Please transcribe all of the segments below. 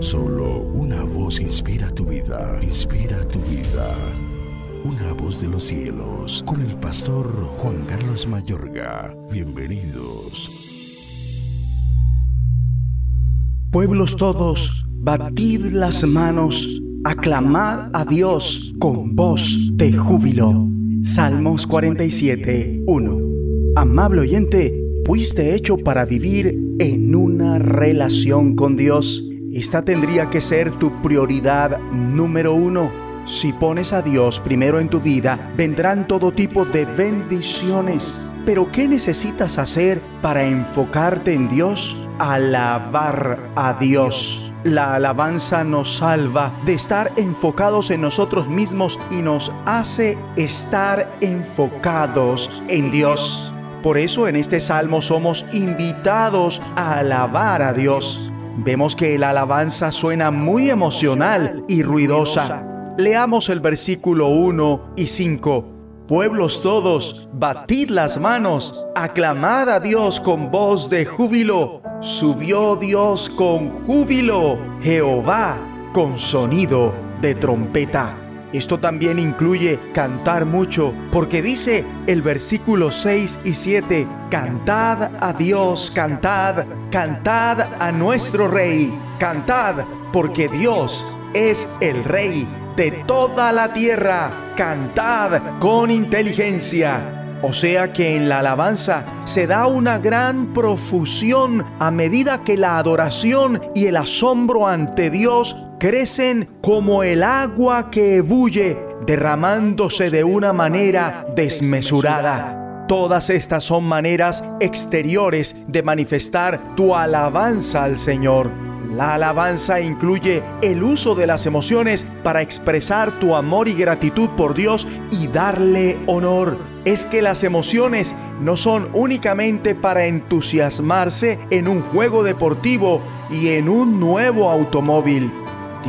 Solo una voz inspira tu vida, inspira tu vida. Una voz de los cielos, con el pastor Juan Carlos Mayorga. Bienvenidos. Pueblos todos, batid las manos, aclamad a Dios con voz de júbilo. Salmos 47, 1. Amable oyente, fuiste hecho para vivir en una relación con Dios. Esta tendría que ser tu prioridad número uno. Si pones a Dios primero en tu vida, vendrán todo tipo de bendiciones. Pero ¿qué necesitas hacer para enfocarte en Dios? Alabar a Dios. La alabanza nos salva de estar enfocados en nosotros mismos y nos hace estar enfocados en Dios. Por eso en este salmo somos invitados a alabar a Dios. Vemos que la alabanza suena muy emocional y ruidosa. Leamos el versículo 1 y 5. Pueblos todos, batid las manos, aclamad a Dios con voz de júbilo. Subió Dios con júbilo, Jehová con sonido de trompeta. Esto también incluye cantar mucho, porque dice el versículo 6 y 7, cantad a Dios, cantad, cantad a nuestro Rey, cantad, porque Dios es el Rey de toda la tierra, cantad con inteligencia. O sea que en la alabanza se da una gran profusión a medida que la adoración y el asombro ante Dios crecen como el agua que ebulle, derramándose de una manera desmesurada. Todas estas son maneras exteriores de manifestar tu alabanza al Señor. La alabanza incluye el uso de las emociones para expresar tu amor y gratitud por Dios y darle honor. Es que las emociones no son únicamente para entusiasmarse en un juego deportivo y en un nuevo automóvil.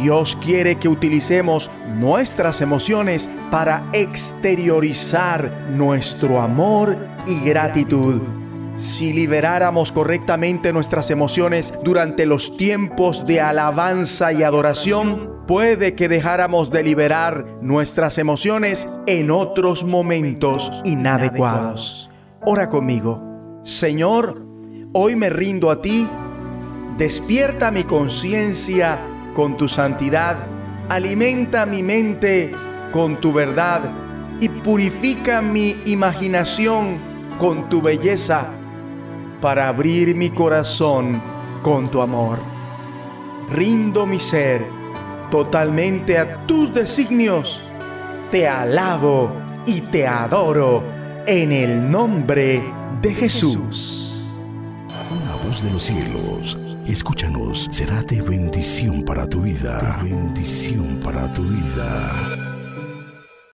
Dios quiere que utilicemos nuestras emociones para exteriorizar nuestro amor y gratitud. Si liberáramos correctamente nuestras emociones durante los tiempos de alabanza y adoración, puede que dejáramos de liberar nuestras emociones en otros momentos inadecuados. Ora conmigo. Señor, hoy me rindo a ti. Despierta mi conciencia con tu santidad. Alimenta mi mente con tu verdad y purifica mi imaginación con tu belleza para abrir mi corazón con tu amor. Rindo mi ser totalmente a tus designios. Te alabo y te adoro en el nombre de Jesús. Una voz de los cielos, escúchanos, será de bendición para tu vida. Bendición para tu vida.